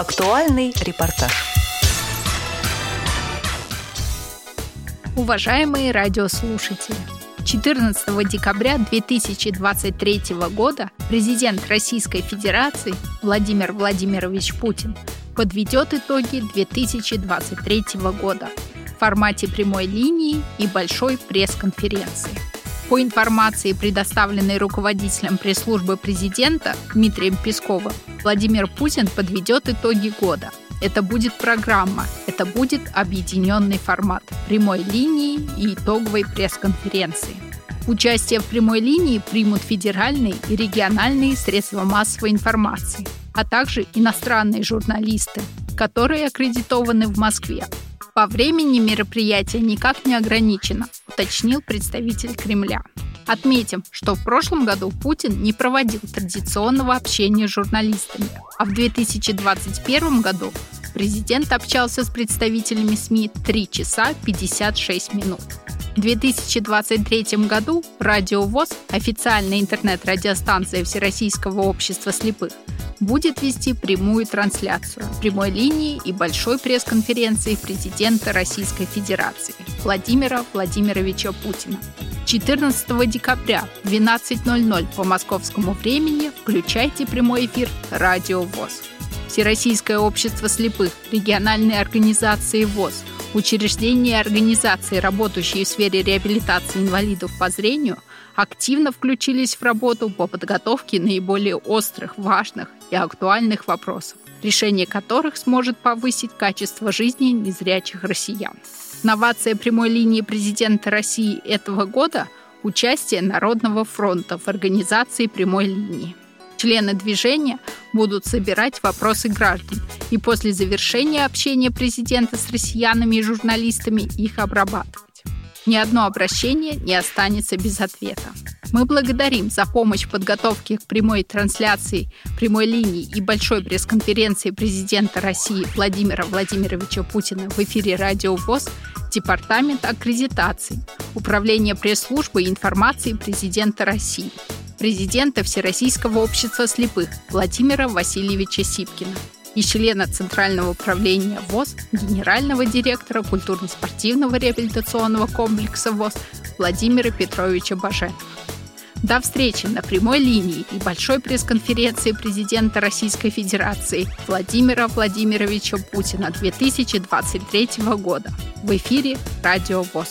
Актуальный репортаж. Уважаемые радиослушатели, 14 декабря 2023 года президент Российской Федерации Владимир Владимирович Путин подведет итоги 2023 года в формате прямой линии и большой пресс-конференции. По информации, предоставленной руководителем пресс-службы президента Дмитрием Песковым, Владимир Путин подведет итоги года. Это будет программа, это будет объединенный формат прямой линии и итоговой пресс-конференции. Участие в прямой линии примут федеральные и региональные средства массовой информации, а также иностранные журналисты, которые аккредитованы в Москве. По времени мероприятие никак не ограничено, уточнил представитель Кремля. Отметим, что в прошлом году Путин не проводил традиционного общения с журналистами, а в 2021 году президент общался с представителями СМИ 3 часа 56 минут. В 2023 году Радио ВОЗ, официальная интернет-радиостанция Всероссийского общества слепых, будет вести прямую трансляцию прямой линии и большой пресс-конференции президента Российской Федерации Владимира Владимировича Путина. 14 декабря в 12.00 по московскому времени включайте прямой эфир «Радио ВОЗ». Всероссийское общество слепых, региональные организации ВОЗ, учреждения и организации, работающие в сфере реабилитации инвалидов по зрению, активно включились в работу по подготовке наиболее острых, важных и актуальных вопросов, решение которых сможет повысить качество жизни незрячих россиян. Новация прямой линии президента России этого года – участие Народного фронта в организации прямой линии. Члены движения будут собирать вопросы граждан и после завершения общения президента с россиянами и журналистами их обрабатывать. Ни одно обращение не останется без ответа. Мы благодарим за помощь в подготовке к прямой трансляции прямой линии и большой пресс-конференции президента России Владимира Владимировича Путина в эфире «Радио ВОЗ» Департамент аккредитации, Управление пресс-службы и информации президента России, президента Всероссийского общества слепых Владимира Васильевича Сипкина и члена Центрального управления ВОЗ, генерального директора культурно-спортивного реабилитационного комплекса ВОЗ Владимира Петровича Баженова. До встречи на прямой линии и большой пресс-конференции президента Российской Федерации Владимира Владимировича Путина 2023 года в эфире «Радио ВОЗ».